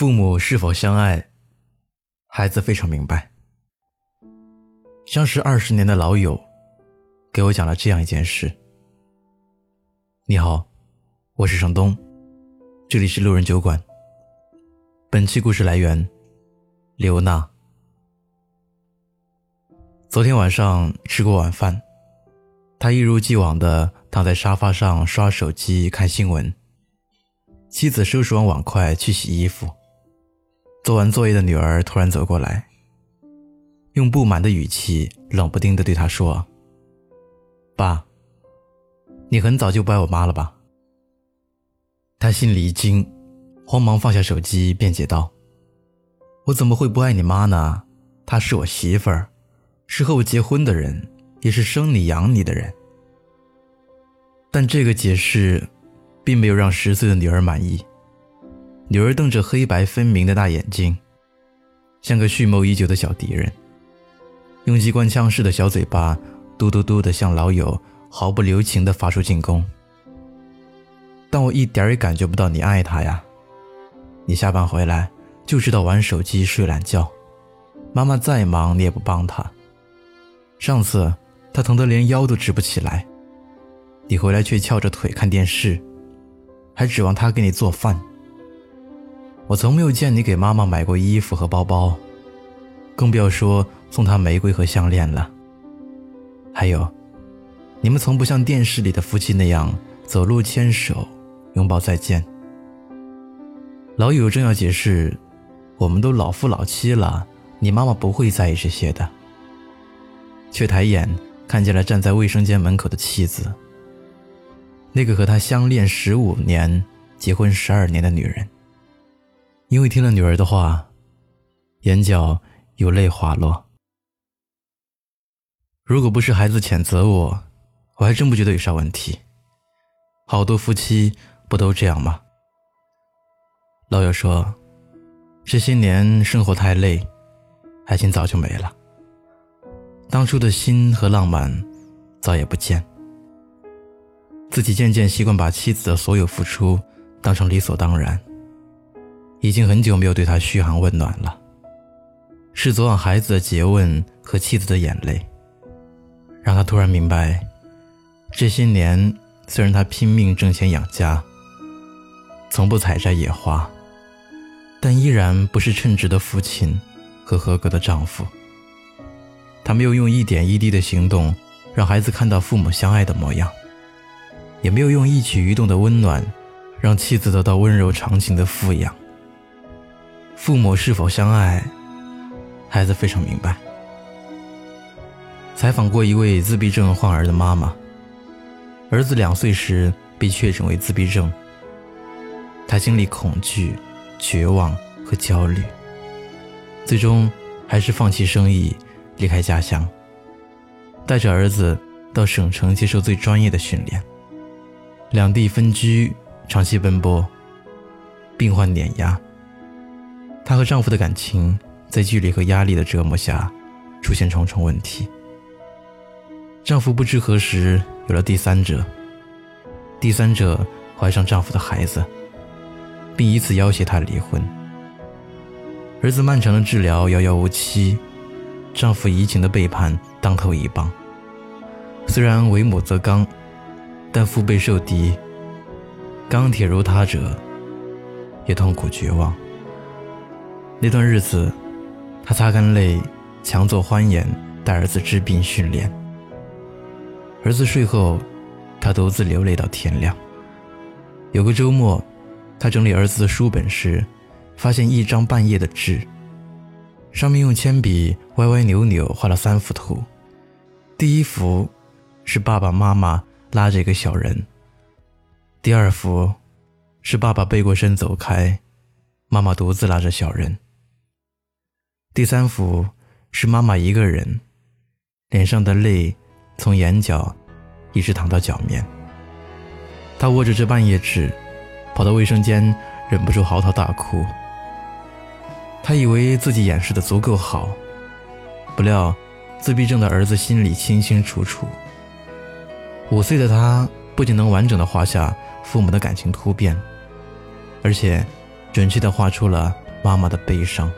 父母是否相爱，孩子非常明白。相识二十年的老友，给我讲了这样一件事。你好，我是程东，这里是路人酒馆。本期故事来源：刘娜。昨天晚上吃过晚饭，他一如既往的躺在沙发上刷手机看新闻。妻子收拾完碗筷去洗衣服。做完作业的女儿突然走过来，用不满的语气冷不丁的对他说：“爸，你很早就不爱我妈了吧？”他心里一惊，慌忙放下手机，辩解道：“我怎么会不爱你妈呢？她是我媳妇儿，是和我结婚的人，也是生你养你的人。”但这个解释，并没有让十岁的女儿满意。女儿瞪着黑白分明的大眼睛，像个蓄谋已久的小敌人，用机关枪似的小嘴巴嘟嘟嘟的向老友毫不留情的发出进攻。但我一点也感觉不到你爱他呀！你下班回来就知道玩手机睡懒觉，妈妈再忙你也不帮她。上次她疼得连腰都直不起来，你回来却翘着腿看电视，还指望她给你做饭。我从没有见你给妈妈买过衣服和包包，更不要说送她玫瑰和项链了。还有，你们从不像电视里的夫妻那样走路牵手、拥抱再见。老友正要解释，我们都老夫老妻了，你妈妈不会在意这些的，却抬眼看见了站在卫生间门口的妻子，那个和他相恋十五年、结婚十二年的女人。因为听了女儿的话，眼角有泪滑落。如果不是孩子谴责我，我还真不觉得有啥问题。好多夫妻不都这样吗？老友说，这些年生活太累，爱情早就没了。当初的心和浪漫早也不见。自己渐渐习惯把妻子的所有付出当成理所当然。已经很久没有对他嘘寒问暖了。是昨晚孩子的诘问和妻子的眼泪，让他突然明白，这些年虽然他拼命挣钱养家，从不采摘野花，但依然不是称职的父亲和合格的丈夫。他没有用一点一滴的行动让孩子看到父母相爱的模样，也没有用一举一动的温暖让妻子得到温柔长情的富养。父母是否相爱，孩子非常明白。采访过一位自闭症患儿的妈妈，儿子两岁时被确诊为自闭症，她经历恐惧、绝望和焦虑，最终还是放弃生意，离开家乡，带着儿子到省城接受最专业的训练。两地分居，长期奔波，病患碾压。她和丈夫的感情在距离和压力的折磨下，出现重重问题。丈夫不知何时有了第三者，第三者怀上丈夫的孩子，并以此要挟她离婚。儿子漫长的治疗遥遥无期，丈夫移情的背叛当头一棒。虽然为母则刚，但腹背受敌，钢铁如他者，也痛苦绝望。那段日子，她擦干泪，强作欢颜，带儿子治病训练。儿子睡后，她独自流泪到天亮。有个周末，她整理儿子的书本时，发现一张半页的纸，上面用铅笔歪歪扭扭画了三幅图。第一幅是爸爸妈妈拉着一个小人，第二幅是爸爸背过身走开，妈妈独自拉着小人。第三幅是妈妈一个人，脸上的泪从眼角一直淌到脚面。她握着这半页纸，跑到卫生间，忍不住嚎啕大哭。她以为自己掩饰的足够好，不料自闭症的儿子心里清清楚楚。五岁的他不仅能完整的画下父母的感情突变，而且准确的画出了妈妈的悲伤。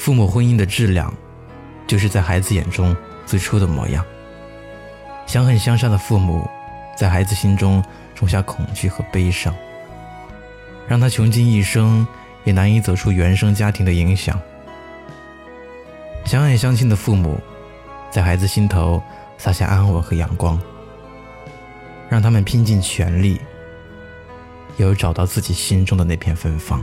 父母婚姻的质量，就是在孩子眼中最初的模样。相恨相杀的父母，在孩子心中种下恐惧和悲伤，让他穷尽一生也难以走出原生家庭的影响。相爱相亲的父母，在孩子心头撒下安稳和阳光，让他们拼尽全力，有找到自己心中的那片芬芳。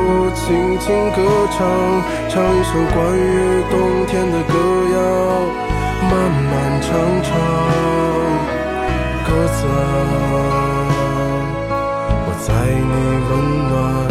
轻轻歌唱，唱一首关于冬天的歌谣，漫漫长长，鸽子，我在你温暖。